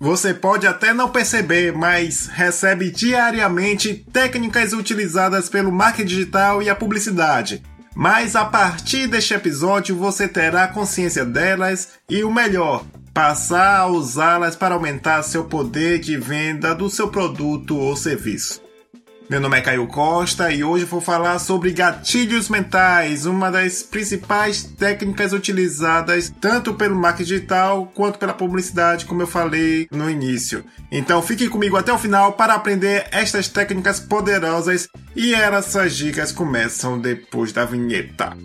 Você pode até não perceber, mas recebe diariamente técnicas utilizadas pelo marketing digital e a publicidade. Mas a partir deste episódio você terá consciência delas e o melhor, passar a usá-las para aumentar seu poder de venda do seu produto ou serviço. Meu nome é Caio Costa e hoje vou falar sobre gatilhos mentais, uma das principais técnicas utilizadas tanto pelo marketing digital quanto pela publicidade, como eu falei no início. Então fique comigo até o final para aprender estas técnicas poderosas e essas dicas começam depois da vinheta.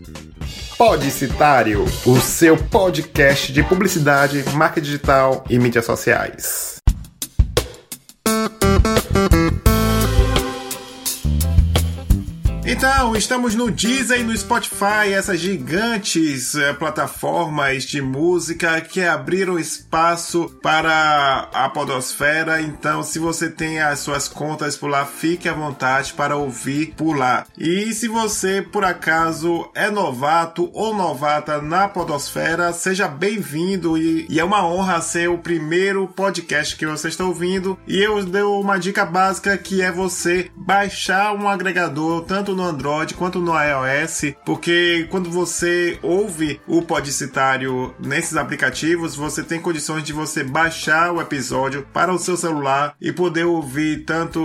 Podicitário, o seu podcast de publicidade, marketing digital e mídias sociais. Então, estamos no Deezer e no Spotify, essas gigantes eh, plataformas de música que abriram espaço para a podosfera. Então, se você tem as suas contas por lá, fique à vontade para ouvir por lá. E se você, por acaso, é novato ou novata na podosfera, seja bem-vindo e, e é uma honra ser o primeiro podcast que você está ouvindo. E eu dou uma dica básica que é você baixar um agregador tanto no Android quanto no iOS, porque quando você ouve o Podicitário nesses aplicativos, você tem condições de você baixar o episódio para o seu celular e poder ouvir tanto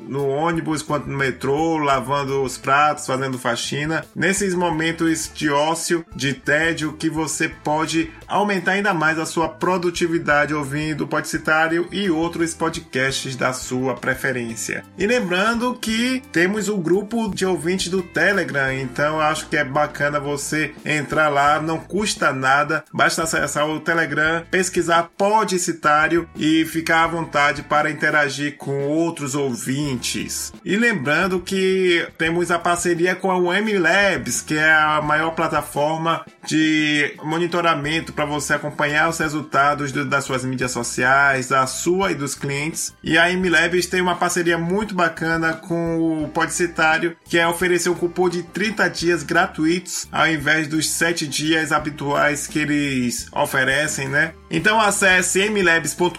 no ônibus quanto no metrô, lavando os pratos, fazendo faxina, nesses momentos de ócio, de tédio, que você pode aumentar ainda mais a sua produtividade ouvindo o Podicitário e outros podcasts da sua preferência. E lembrando que temos o grupo de ouvintes do Telegram, então acho que é bacana você entrar lá, não custa nada, basta acessar o Telegram, pesquisar Podicitário e ficar à vontade para interagir com outros ouvintes. E lembrando que temos a parceria com a UM Labs, que é a maior plataforma de monitoramento para você acompanhar os resultados do, das suas mídias sociais, da sua e dos clientes. E a M Labs tem uma parceria muito bacana com o Podicitário, que é oferecer um cupom de 30 dias gratuitos ao invés dos 7 dias habituais que eles oferecem, né? Então acesse mlabs.com.br,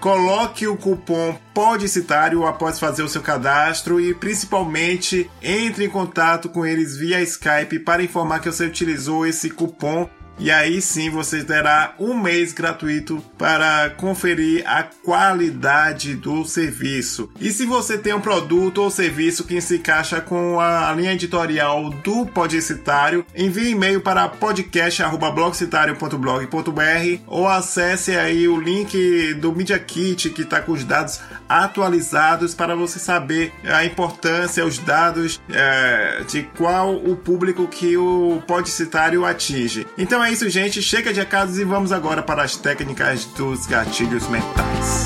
coloque o cupom Podicitário após fazer o seu cadastro e principalmente entre em contato com eles via Skype para informar que você utilizou esse cupom e aí sim você terá um mês gratuito para conferir a qualidade do serviço. E se você tem um produto ou serviço que se encaixa com a linha editorial do Podicitário, envie e-mail para podcast@blogcitario.blog.br ou acesse aí o link do Media Kit que está com os dados atualizados para você saber a importância, os dados é, de qual o público que o Podicitário atinge. Então é isso, gente. Chega de recados e vamos agora para as técnicas dos gatilhos mentais.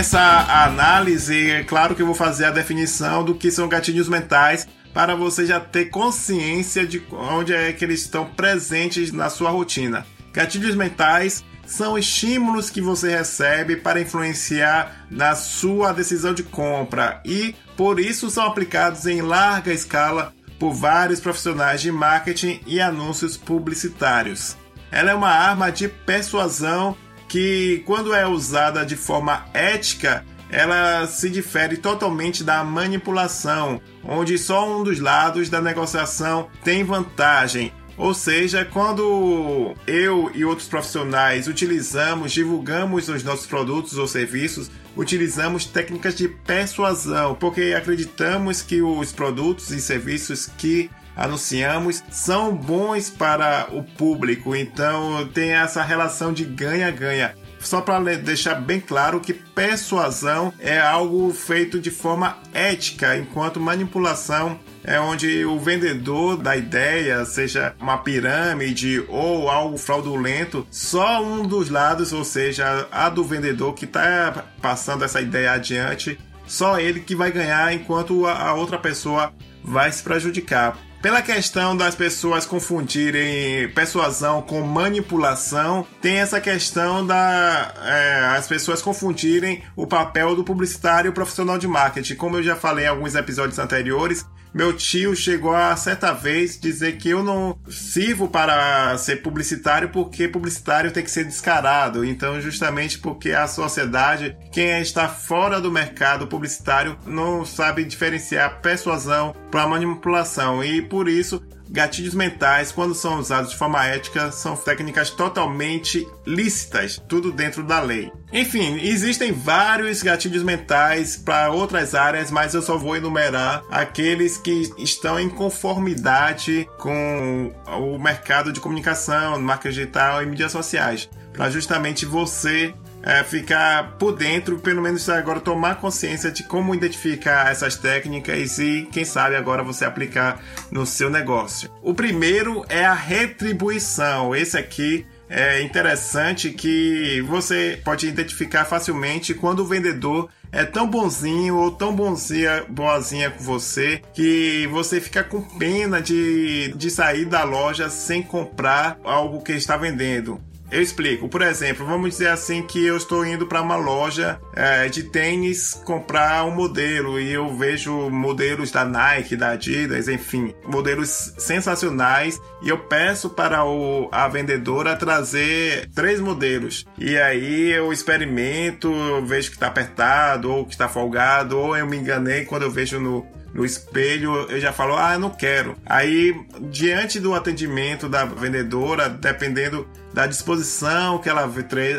Começar a análise, é claro que eu vou fazer a definição do que são gatilhos mentais para você já ter consciência de onde é que eles estão presentes na sua rotina. Gatilhos mentais são estímulos que você recebe para influenciar na sua decisão de compra e, por isso, são aplicados em larga escala por vários profissionais de marketing e anúncios publicitários. Ela é uma arma de persuasão que, quando é usada de forma ética, ela se difere totalmente da manipulação, onde só um dos lados da negociação tem vantagem. Ou seja, quando eu e outros profissionais utilizamos, divulgamos os nossos produtos ou serviços, utilizamos técnicas de persuasão, porque acreditamos que os produtos e serviços que anunciamos são bons para o público, então tem essa relação de ganha-ganha. Só para deixar bem claro que persuasão é algo feito de forma ética, enquanto manipulação é onde o vendedor da ideia, seja uma pirâmide ou algo fraudulento, só um dos lados, ou seja, a do vendedor que está passando essa ideia adiante, só ele que vai ganhar, enquanto a outra pessoa vai se prejudicar. Pela questão das pessoas confundirem persuasão com manipulação, tem essa questão da é, as pessoas confundirem o papel do publicitário e o profissional de marketing. Como eu já falei em alguns episódios anteriores, meu tio chegou a certa vez dizer que eu não sirvo para ser publicitário porque publicitário tem que ser descarado. Então, justamente porque a sociedade, quem está fora do mercado publicitário, não sabe diferenciar persuasão para manipulação e por isso Gatilhos mentais, quando são usados de forma ética, são técnicas totalmente lícitas, tudo dentro da lei. Enfim, existem vários gatilhos mentais para outras áreas, mas eu só vou enumerar aqueles que estão em conformidade com o mercado de comunicação, marca digital e mídias sociais, para justamente você é, ficar por dentro, pelo menos agora tomar consciência de como identificar essas técnicas e, quem sabe, agora você aplicar no seu negócio. O primeiro é a retribuição. Esse aqui é interessante que você pode identificar facilmente quando o vendedor é tão bonzinho ou tão bonzinha, boazinha com você que você fica com pena de, de sair da loja sem comprar algo que está vendendo. Eu explico. Por exemplo, vamos dizer assim que eu estou indo para uma loja é, de tênis comprar um modelo e eu vejo modelos da Nike, da Adidas, enfim, modelos sensacionais e eu peço para o, a vendedora trazer três modelos. E aí eu experimento, eu vejo que está apertado ou que está folgado ou eu me enganei quando eu vejo no no espelho, eu já falo, ah, eu não quero. Aí, diante do atendimento da vendedora, dependendo da disposição que ela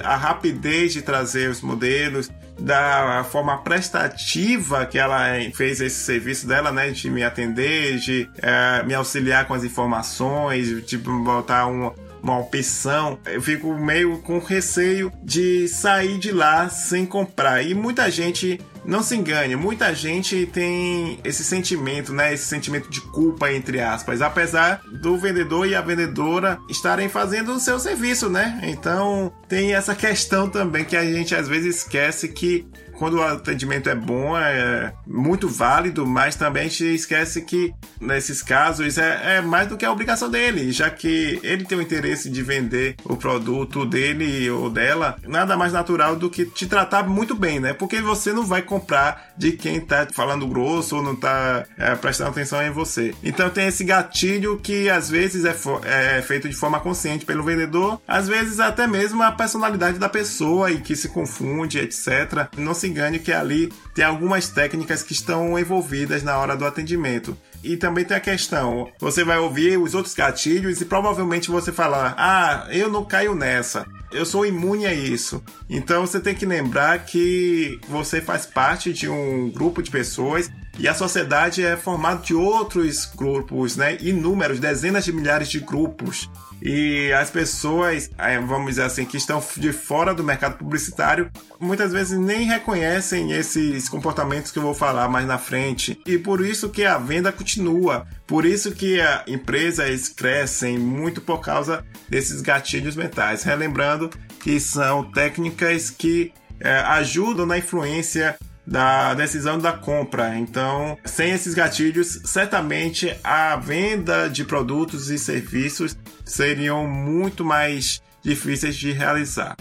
a rapidez de trazer os modelos, da forma prestativa que ela fez esse serviço dela, né, de me atender, de é, me auxiliar com as informações, de tipo, botar um, uma opção, eu fico meio com receio de sair de lá sem comprar. E muita gente não se engane, muita gente tem esse sentimento, né? Esse sentimento de culpa, entre aspas, apesar do vendedor e a vendedora estarem fazendo o seu serviço, né? Então tem essa questão também que a gente às vezes esquece que quando o atendimento é bom, é muito válido, mas também gente esquece que nesses casos é, é, mais do que a obrigação dele, já que ele tem o interesse de vender o produto dele ou dela, nada mais natural do que te tratar muito bem, né? Porque você não vai comprar de quem tá falando grosso ou não tá é, prestando atenção em você. Então tem esse gatilho que às vezes é, é feito de forma consciente pelo vendedor, às vezes até mesmo a personalidade da pessoa e que se confunde, etc. Não se engane que ali tem algumas técnicas que estão envolvidas na hora do atendimento. E também tem a questão, você vai ouvir os outros gatilhos e provavelmente você falar: "Ah, eu não caio nessa. Eu sou imune a isso". Então você tem que lembrar que você faz parte de um grupo de pessoas e a sociedade é formada de outros grupos, né? Inúmeros, dezenas de milhares de grupos. E as pessoas, é, vamos dizer assim, que estão de fora do mercado publicitário, muitas vezes nem reconhecem esses comportamentos que eu vou falar mais na frente. E por isso que a venda continua. Por isso que empresas crescem muito por causa desses gatilhos mentais. Relembrando que são técnicas que é, ajudam na influência da decisão da compra. Então, sem esses gatilhos, certamente a venda de produtos e serviços seriam muito mais difíceis de realizar.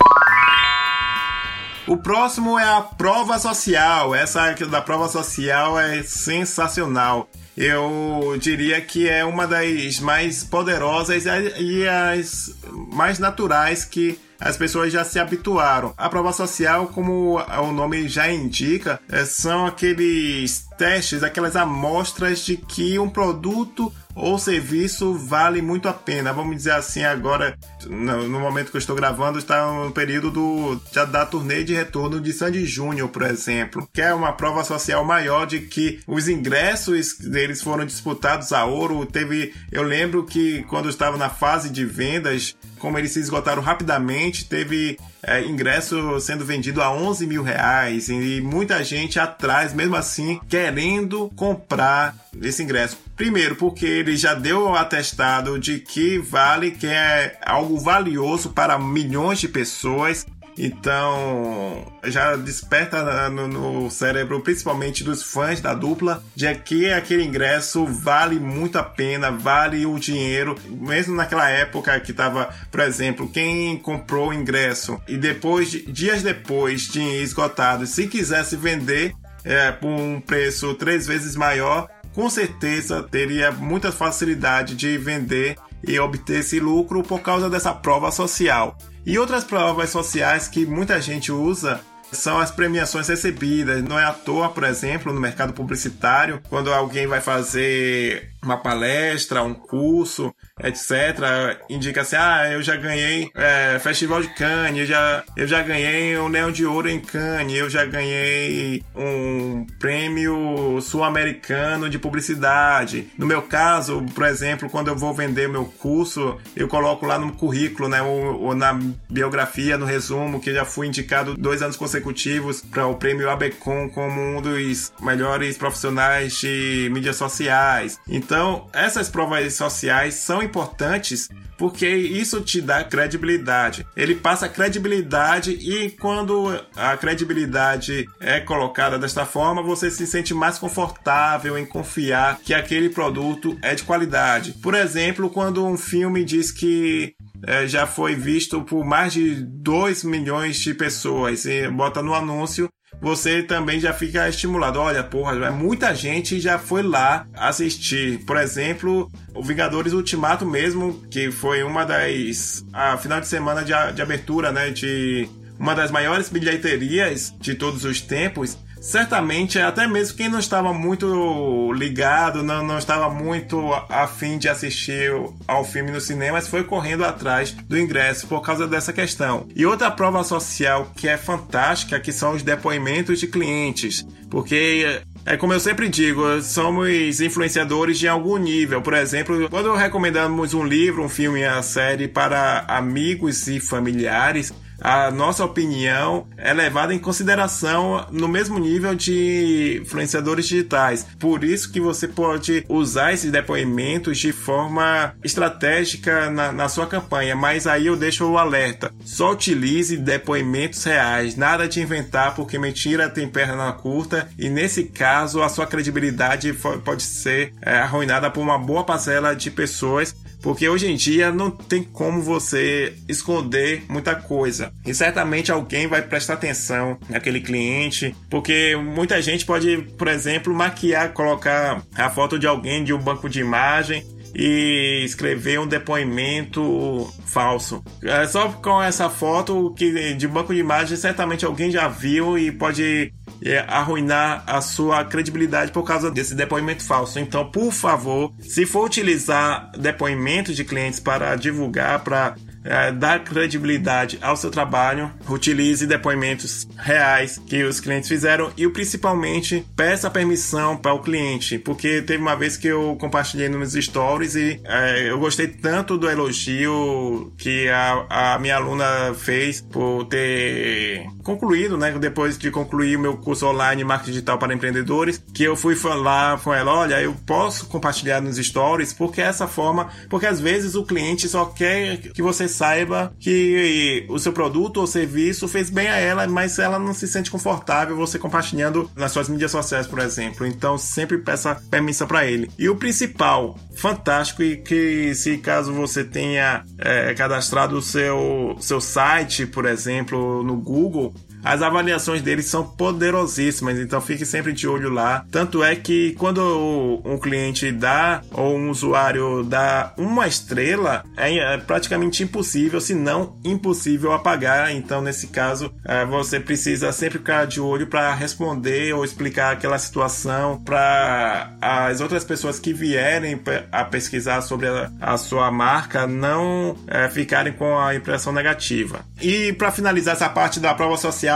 O próximo é a prova social. Essa da prova social é sensacional. Eu diria que é uma das mais poderosas e as mais naturais que as pessoas já se habituaram. A prova social, como o nome já indica, é, são aqueles testes, aquelas amostras de que um produto ou serviço vale muito a pena. Vamos dizer assim, agora, no, momento que eu estou gravando, está no período do, da turnê de retorno de Sandy Júnior, por exemplo, que é uma prova social maior de que os ingressos deles foram disputados a ouro. Teve, eu lembro que quando eu estava na fase de vendas, como eles se esgotaram rapidamente, teve é, ingresso sendo vendido a 11 mil reais e muita gente atrás, mesmo assim, querendo comprar esse ingresso. Primeiro, porque ele já deu o atestado de que vale, que é algo valioso para milhões de pessoas. Então, já desperta no, no, cérebro, principalmente dos fãs da dupla, de que aquele ingresso vale muito a pena, vale o dinheiro. Mesmo naquela época que tava, por exemplo, quem comprou o ingresso e depois, dias depois, tinha esgotado, se quisesse vender é, por um preço três vezes maior, com certeza teria muita facilidade de vender e obter esse lucro por causa dessa prova social. E outras provas sociais que muita gente usa são as premiações recebidas. Não é à toa, por exemplo, no mercado publicitário, quando alguém vai fazer uma palestra, um curso, etc., indica assim: ah, eu já ganhei é, Festival de Cannes, eu já, eu já ganhei um Leão de Ouro em Cannes, eu já ganhei um prêmio sul-americano de publicidade. No meu caso, por exemplo, quando eu vou vender meu curso, eu coloco lá no currículo, né, ou, ou na biografia, no resumo, que já fui indicado dois anos consecutivos para o prêmio Abecom como um dos melhores profissionais de mídias sociais. Então, essas provas sociais são importantes porque isso te dá credibilidade. Ele passa credibilidade e quando a credibilidade é colocada desta forma, você se sente mais confortável em confiar que aquele produto é de qualidade. Por exemplo, quando um filme diz que é, já foi visto por mais de 2 milhões de pessoas e bota no anúncio você também já fica estimulado. Olha, porra, muita gente já foi lá assistir. Por exemplo, o Vingadores Ultimato mesmo, que foi uma das. a final de semana de, de abertura, né? De uma das maiores bilheterias de todos os tempos certamente até mesmo quem não estava muito ligado, não, não estava muito afim de assistir ao filme no cinema, foi correndo atrás do ingresso por causa dessa questão. E outra prova social que é fantástica, que são os depoimentos de clientes, porque é como eu sempre digo, somos influenciadores de algum nível. Por exemplo, quando recomendamos um livro, um filme, a série para amigos e familiares, a nossa opinião é levada em consideração no mesmo nível de influenciadores digitais. Por isso que você pode usar esses depoimentos de forma estratégica na, na sua campanha. Mas aí eu deixo o alerta: só utilize depoimentos reais, nada de inventar, porque mentira tem perna curta e nesse caso a sua credibilidade pode ser é, arruinada por uma boa parcela de pessoas porque hoje em dia não tem como você esconder muita coisa. E certamente alguém vai prestar atenção naquele cliente, porque muita gente pode, por exemplo, maquiar, colocar a foto de alguém de um banco de imagem e escrever um depoimento falso. É só com essa foto que de banco de imagem certamente alguém já viu e pode é, arruinar a sua credibilidade por causa desse depoimento falso. Então, por favor, se for utilizar depoimentos de clientes para divulgar, para é, dar credibilidade ao seu trabalho, utilize depoimentos reais que os clientes fizeram e principalmente peça permissão para o cliente, porque teve uma vez que eu compartilhei nos stories e é, eu gostei tanto do elogio que a, a minha aluna fez por ter concluído, né, depois de concluir o meu curso online Marketing Digital para Empreendedores, que eu fui falar com ela, olha, eu posso compartilhar nos stories porque é essa forma, porque às vezes o cliente só quer que você saiba que o seu produto ou serviço fez bem a ela, mas ela não se sente confortável você compartilhando nas suas mídias sociais, por exemplo. Então sempre peça permissão para ele. E o principal, fantástico, e que se caso você tenha é, cadastrado o seu, seu site, por exemplo, no Google, as avaliações deles são poderosíssimas, então fique sempre de olho lá. Tanto é que quando um cliente dá ou um usuário dá uma estrela, é praticamente impossível, se não impossível apagar. Então, nesse caso, é, você precisa sempre ficar de olho para responder ou explicar aquela situação para as outras pessoas que vierem a pesquisar sobre a, sua marca não é, ficarem com a impressão negativa. E para finalizar essa parte da prova social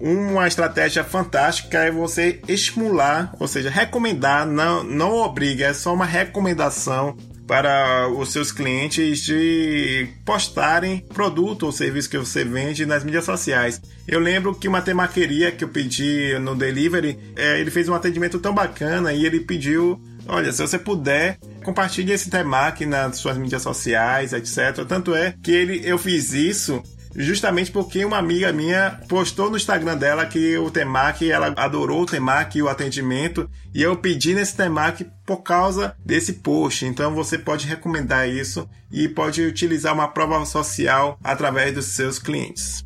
uma estratégia fantástica é você estimular, ou seja, recomendar, não, não obriga, é só uma recomendação para os seus clientes de postarem produto ou serviço que você vende nas mídias sociais. Eu lembro que uma temaqueria que eu pedi no delivery, é, ele fez um atendimento tão bacana e ele pediu, olha, se você puder, compartilhe esse temaki nas suas mídias sociais, etc. Tanto é que ele, eu fiz isso justamente porque uma amiga minha postou no Instagram dela que o Temaki, ela adorou o Temaki e o atendimento, e eu pedi nesse Temaki por causa desse post. Então você pode recomendar isso e pode utilizar uma prova social através dos seus clientes.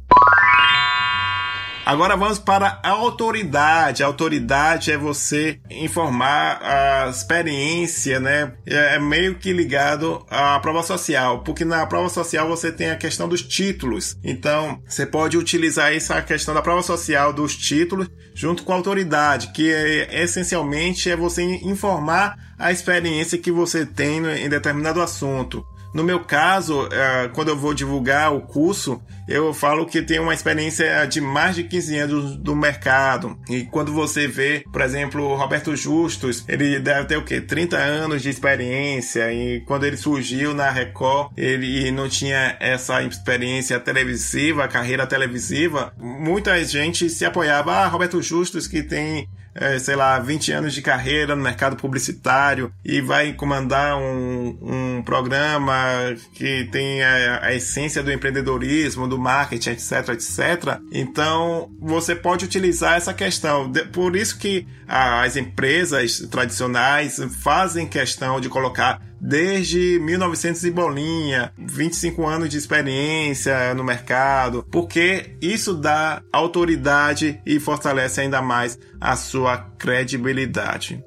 Agora vamos para a autoridade. A autoridade é você informar a experiência, né? É, é meio que ligado à prova social, porque na prova social você tem a questão dos títulos. Então, você pode utilizar essa questão da prova social dos títulos junto com a autoridade, que é, essencialmente é você informar a experiência que você tem em determinado assunto. No meu caso, é, quando eu vou divulgar o curso, eu falo que tem uma experiência de mais de 15 anos do mercado. E quando você vê, por exemplo, Roberto Justus, ele deve ter o quê? 30 anos de experiência. E quando ele surgiu na Record, ele não tinha essa experiência televisiva, carreira televisiva. Muita gente se apoiava. Ah, Roberto Justus, que tem é, sei lá, 20 anos de carreira no mercado publicitário e vai comandar um, um programa que tem a, a, essência do empreendedorismo, do marketing, etc, etc. Então, você pode utilizar essa questão. Por isso que as empresas tradicionais fazem questão de colocar desde 1900 e bolinha, 25 anos de experiência no mercado, porque isso dá autoridade e fortalece ainda mais a sua credibilidade.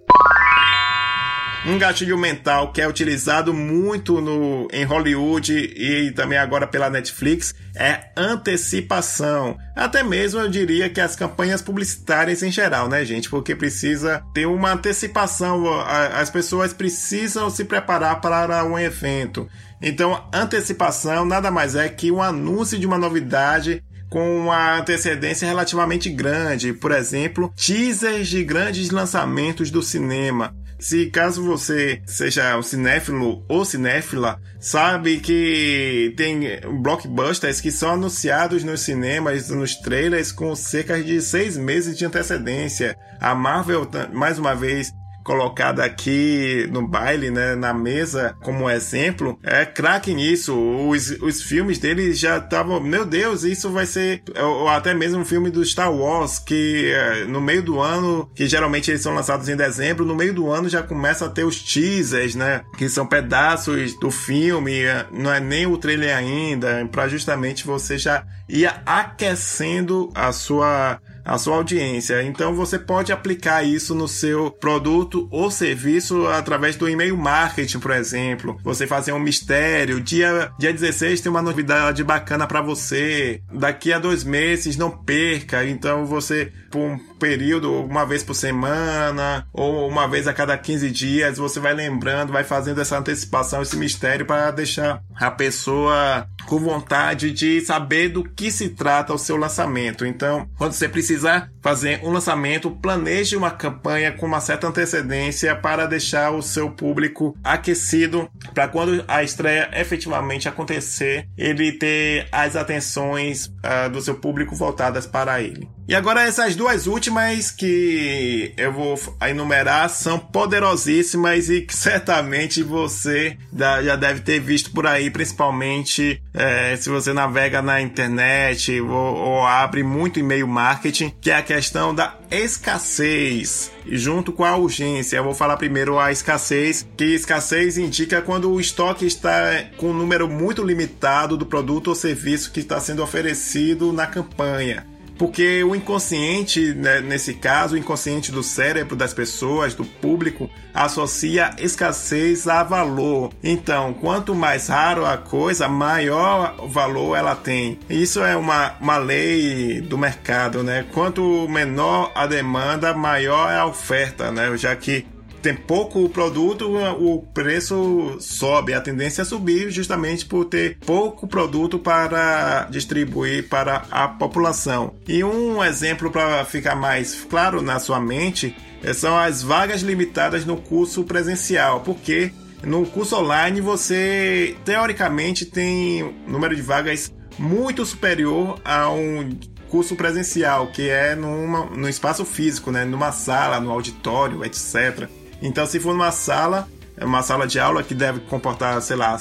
Um gatilho mental que é utilizado muito no, em Hollywood e também agora pela Netflix é antecipação. Até mesmo eu diria que as campanhas publicitárias em geral, né, gente? Porque precisa ter uma antecipação, as pessoas precisam se preparar para um evento. Então, antecipação nada mais é que um anúncio de uma novidade com uma antecedência relativamente grande, por exemplo, teasers de grandes lançamentos do cinema. Se caso você seja um cinéfilo ou cinéfila, sabe que tem blockbusters que são anunciados nos cinemas, nos trailers, com cerca de seis meses de antecedência. A Marvel, mais uma vez, colocada aqui no baile, né, na mesa, como exemplo, é craque nisso. Os, os filmes dele já estavam, meu Deus, isso vai ser, ou até mesmo um filme do Star Wars, que é, no meio do ano, que geralmente eles são lançados em dezembro, no meio do ano já começa a ter os teasers, né, que são pedaços do filme, é, não é nem o trailer ainda, para justamente você já ir aquecendo a sua a sua audiência. Então você pode aplicar isso no seu produto ou serviço através do e-mail marketing, por exemplo. Você fazer um mistério, dia, dia 16 tem uma novidade bacana para você. Daqui a dois meses não perca. Então você, por um período, uma vez por semana ou uma vez a cada 15 dias, você vai lembrando, vai fazendo essa antecipação, esse mistério para deixar a pessoa com vontade de saber do que se trata o seu lançamento. Então, quando você precisar fazer um lançamento, planeje uma campanha com uma certa antecedência para deixar o seu público aquecido para quando a estreia efetivamente acontecer, ele ter as atenções uh, do seu público voltadas para ele. E agora essas duas últimas que eu vou enumerar são poderosíssimas e que certamente você já deve ter visto por aí, principalmente é, se você navega na internet ou, ou abre muito e-mail marketing, que é a questão da escassez junto com a urgência. Eu vou falar primeiro a escassez, que escassez indica quando o estoque está com um número muito limitado do produto ou serviço que está sendo oferecido na campanha. Porque o inconsciente, né, nesse caso, o inconsciente do cérebro das pessoas, do público, associa escassez a valor. Então, quanto mais raro a coisa, maior valor ela tem. Isso é uma, uma lei do mercado, né? Quanto menor a demanda, maior é a oferta, né? Já que tem pouco produto, o preço sobe. A tendência é subir justamente por ter pouco produto para distribuir para a população. E um exemplo para ficar mais claro na sua mente eh, são as vagas limitadas no curso presencial, porque no curso online você teoricamente tem número de vagas muito superior a um curso presencial, que é numa, no espaço físico, né? numa sala, no auditório, etc. Então, se for numa sala, uma sala de aula que deve comportar, sei lá,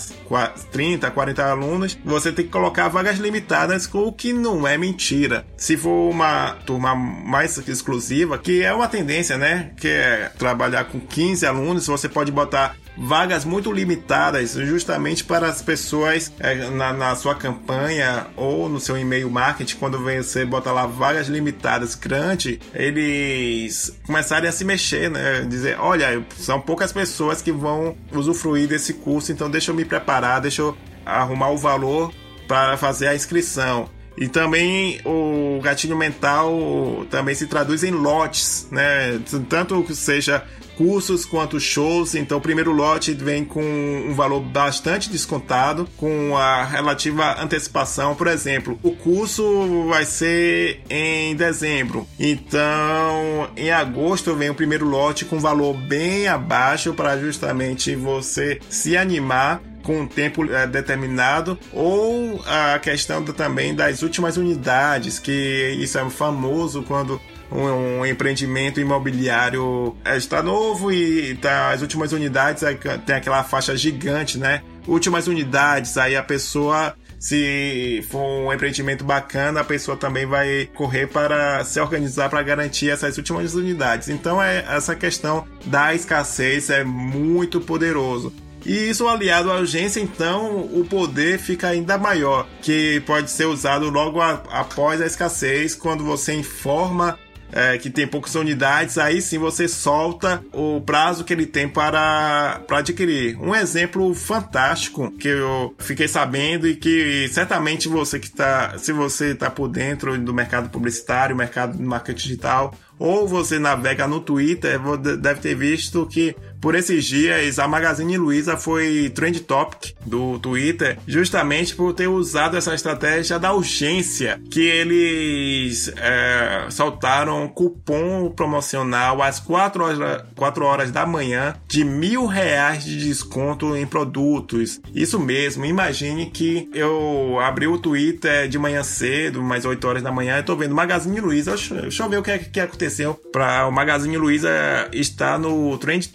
30, 40 alunos, você tem que colocar vagas limitadas, o que não é mentira. Se for uma turma mais exclusiva, que é uma tendência, né? Que é trabalhar com 15 alunos, você pode botar vagas muito limitadas, justamente para as pessoas é, na, na, sua campanha ou no seu e-mail marketing, quando você bota lá vagas limitadas grande, eles começarem a se mexer, né? Dizer, olha, são poucas pessoas que vão usufruir desse curso, então deixa eu me preparar, deixa eu arrumar o valor para fazer a inscrição. E também o gatilho mental também se traduz em lotes, né? Tanto que seja cursos quanto shows. Então, o primeiro lote vem com um valor bastante descontado, com a relativa antecipação. Por exemplo, o curso vai ser em dezembro, então em agosto vem o primeiro lote com valor bem abaixo para justamente você se animar com um tempo é, determinado, ou a questão do, também das últimas unidades, que isso é famoso quando um, um, empreendimento imobiliário é, está novo e tá, as últimas unidades tem aquela faixa gigante, né? Últimas unidades, aí a pessoa se for um empreendimento bacana, a pessoa também vai correr para se organizar para garantir essas últimas unidades. Então é essa questão da escassez é muito poderoso. E isso aliado à urgência, então o poder fica ainda maior, que pode ser usado logo a, após a escassez, quando você informa é, que tem poucas unidades, aí sim você solta o prazo que ele tem para, para adquirir. Um exemplo fantástico que eu fiquei sabendo e que certamente você que está, se você está por dentro do mercado publicitário, mercado de marketing digital, ou você navega no Twitter, deve ter visto que por esses dias a Magazine Luiza foi trend topic do Twitter, justamente por ter usado essa estratégia da urgência, que eles é, soltaram cupom promocional às 4 horas, 4 horas da manhã de mil reais de desconto em produtos. Isso mesmo, imagine que eu abri o Twitter de manhã cedo, mais 8 horas da manhã, e tô vendo Magazine Luiza, deixa eu ver o que, é, que aconteceu para o Magazine Luiza estar no Trend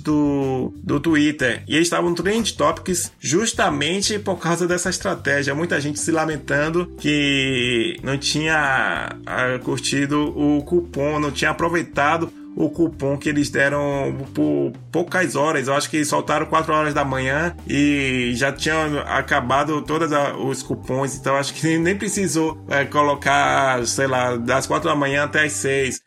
Do, do Twitter. E eles estavam Trend Topics justamente por causa dessa estratégia. Muita gente se lamentando que não tinha ah, curtido o cupom, não tinha aproveitado o cupom que eles deram por poucas horas. Eu acho que soltaram 4 horas da manhã e já tinham acabado todos os cupons. Então acho que nem precisou é, colocar, sei lá, das 4 da manhã até as 6.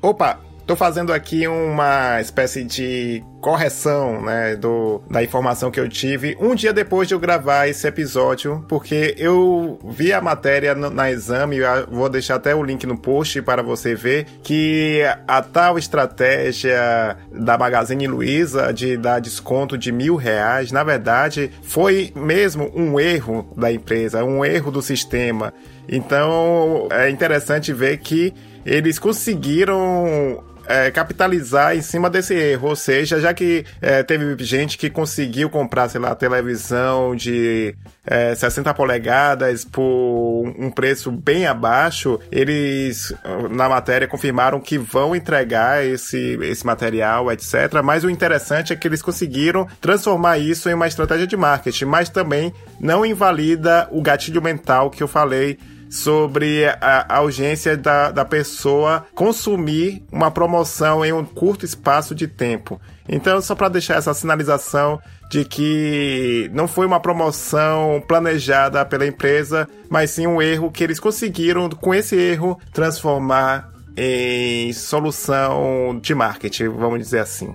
Opa, Tô fazendo aqui uma espécie de correção, né, do, da informação que eu tive um dia depois de eu gravar esse episódio, porque eu vi a matéria no, na exame, vou deixar até o link no post para você ver, que a tal estratégia da Magazine Luiza de dar desconto de mil reais, na verdade, foi mesmo um erro da empresa, um erro do sistema. Então é interessante ver que eles conseguiram é, capitalizar em cima desse erro. Ou seja, já que é, teve gente que conseguiu comprar, sei lá, televisão de é, 60 polegadas por um preço bem abaixo, eles na matéria confirmaram que vão entregar esse, esse material, etc. Mas o interessante é que eles conseguiram transformar isso em uma estratégia de marketing, mas também não invalida o gatilho mental que eu falei sobre a, a urgência da, da pessoa consumir uma promoção em um curto espaço de tempo. Então, só para deixar essa sinalização de que não foi uma promoção planejada pela empresa, mas sim um erro que eles conseguiram, com esse erro, transformar em solução de marketing, vamos dizer assim.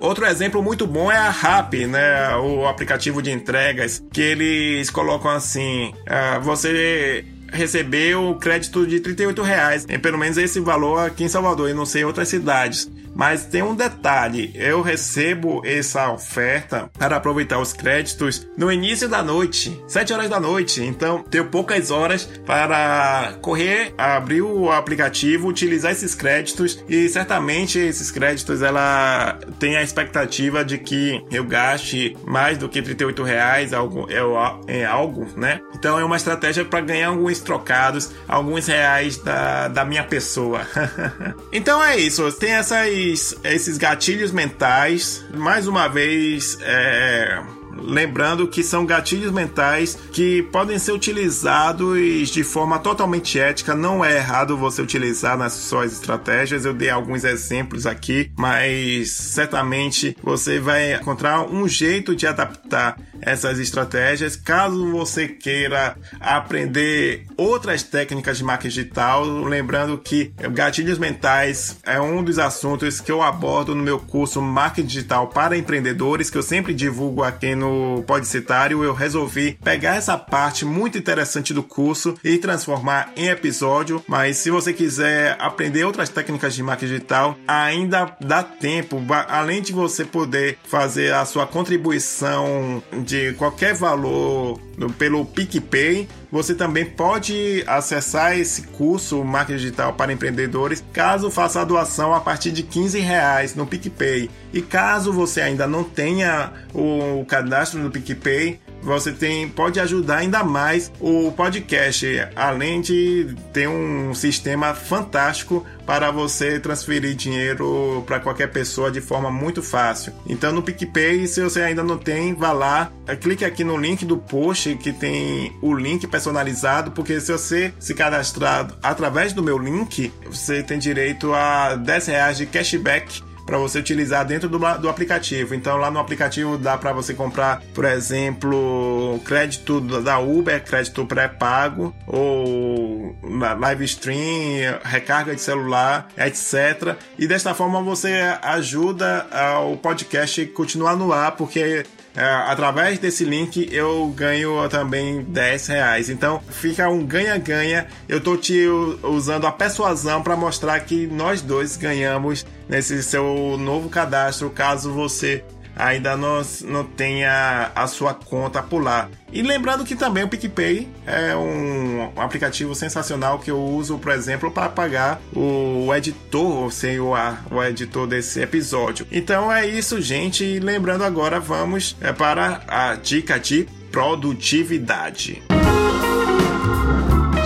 Outro exemplo muito bom é a Rappi, né? O aplicativo de entregas, que eles colocam assim: uh, você recebeu crédito de 38 reais. Tem pelo menos esse valor aqui em Salvador e não sei em outras cidades. Mas tem um detalhe: eu recebo essa oferta para aproveitar os créditos no início da noite, 7 horas da noite. Então, tenho poucas horas para correr, abrir o aplicativo, utilizar esses créditos e certamente esses créditos ela tem a expectativa de que eu gaste mais do que 38 reais algo, é, é algo, né? Então é uma estratégia para ganhar alguns trocados, alguns reais da, da minha pessoa. então é isso, tem essas esses, esses gatilhos mentais, mais uma vez, é, lembrando que são gatilhos mentais que podem ser utilizados de forma totalmente ética. Não é errado você utilizar nas suas estratégias. Eu dei alguns exemplos aqui, mas certamente você vai encontrar um jeito de adaptar essas estratégias. Caso você queira aprender outras técnicas de marketing digital, lembrando que gatilhos mentais é um dos assuntos que eu abordo no meu curso Marketing Digital para Empreendedores, que eu sempre divulgo aqui no Podcitário. Eu resolvi pegar essa parte muito interessante do curso e transformar em episódio. Mas se você quiser aprender outras técnicas de marketing digital, ainda dá tempo. Além de você poder fazer a sua contribuição de qualquer valor pelo PicPay, você também pode acessar esse curso Marketing Digital para Empreendedores caso faça a doação a partir de 15 reais no PicPay. E caso você ainda não tenha o cadastro no PicPay, você tem, pode ajudar ainda mais o podcast, além de ter um sistema fantástico para você transferir dinheiro para qualquer pessoa de forma muito fácil. Então no PicPay, se você ainda não tem, vá lá, clique aqui no link do post que tem o link personalizado, porque se você se cadastrar através do meu link, você tem direito a 10 reais de cashback para você utilizar dentro do, do aplicativo. Então lá no aplicativo dá para você comprar, por exemplo, crédito da Uber, crédito pré-pago ou live stream, recarga de celular, etc. E desta forma você ajuda o podcast continuar no ar, porque é, através desse link eu ganho também 10 reais. Então fica um ganha-ganha. Eu estou te usando a persuasão para mostrar que nós dois ganhamos nesse seu novo cadastro, caso você ainda não, não tenha a sua conta por lá. E lembrando que também o PicPay é um, aplicativo sensacional que eu uso, por exemplo, para pagar o editor, sem o, o editor desse episódio. Então é isso, gente. E lembrando agora, vamos é, para a dica de produtividade.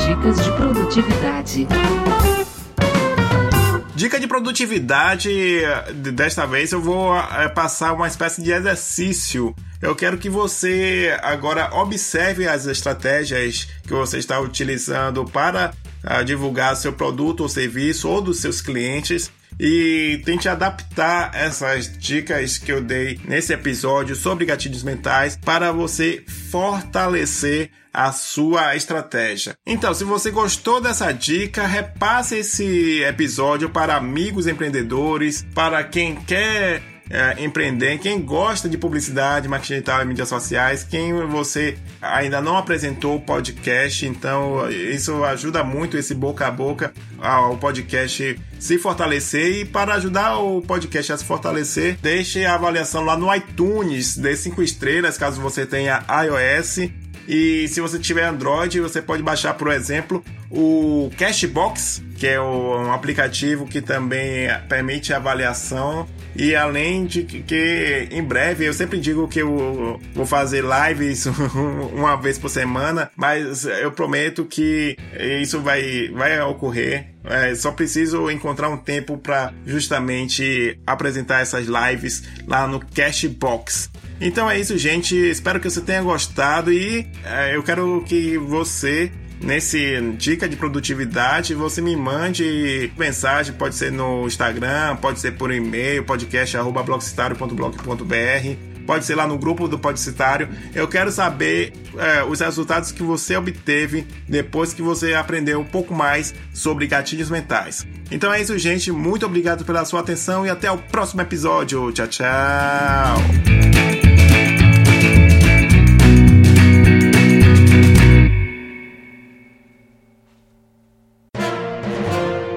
Dicas de produtividade. Dica de produtividade, desta vez eu vou é, passar uma espécie de exercício. Eu quero que você agora observe as estratégias que você está utilizando para uh, divulgar seu produto ou serviço ou dos seus clientes e tente adaptar essas dicas que eu dei nesse episódio sobre gatilhos mentais para você fortalecer a sua estratégia. Então, se você gostou dessa dica, repasse esse episódio para amigos empreendedores, para quem quer é, empreender, quem gosta de publicidade, marketing digital e mídias sociais, quem você ainda não apresentou o podcast, então isso ajuda muito esse boca a boca ao podcast se fortalecer. E para ajudar o podcast a se fortalecer, deixe a avaliação lá no iTunes, dê cinco estrelas caso você tenha iOS. E se você tiver Android, você pode baixar, por exemplo, o Cashbox, que é um aplicativo que também permite avaliação. E além de que, em breve, eu sempre digo que eu vou fazer lives uma vez por semana, mas eu prometo que isso vai, vai ocorrer. É, só preciso encontrar um tempo para justamente apresentar essas lives lá no Cashbox. Então é isso, gente. Espero que você tenha gostado e é, eu quero que você nesse dica de produtividade, você me mande mensagem, pode ser no Instagram, pode ser por e-mail, podcast@blogcitario.blog.br, pode ser lá no grupo do Podcitário. Eu quero saber é, os resultados que você obteve depois que você aprendeu um pouco mais sobre gatilhos mentais. Então é isso, gente. Muito obrigado pela sua atenção e até o próximo episódio. Tchau, tchau.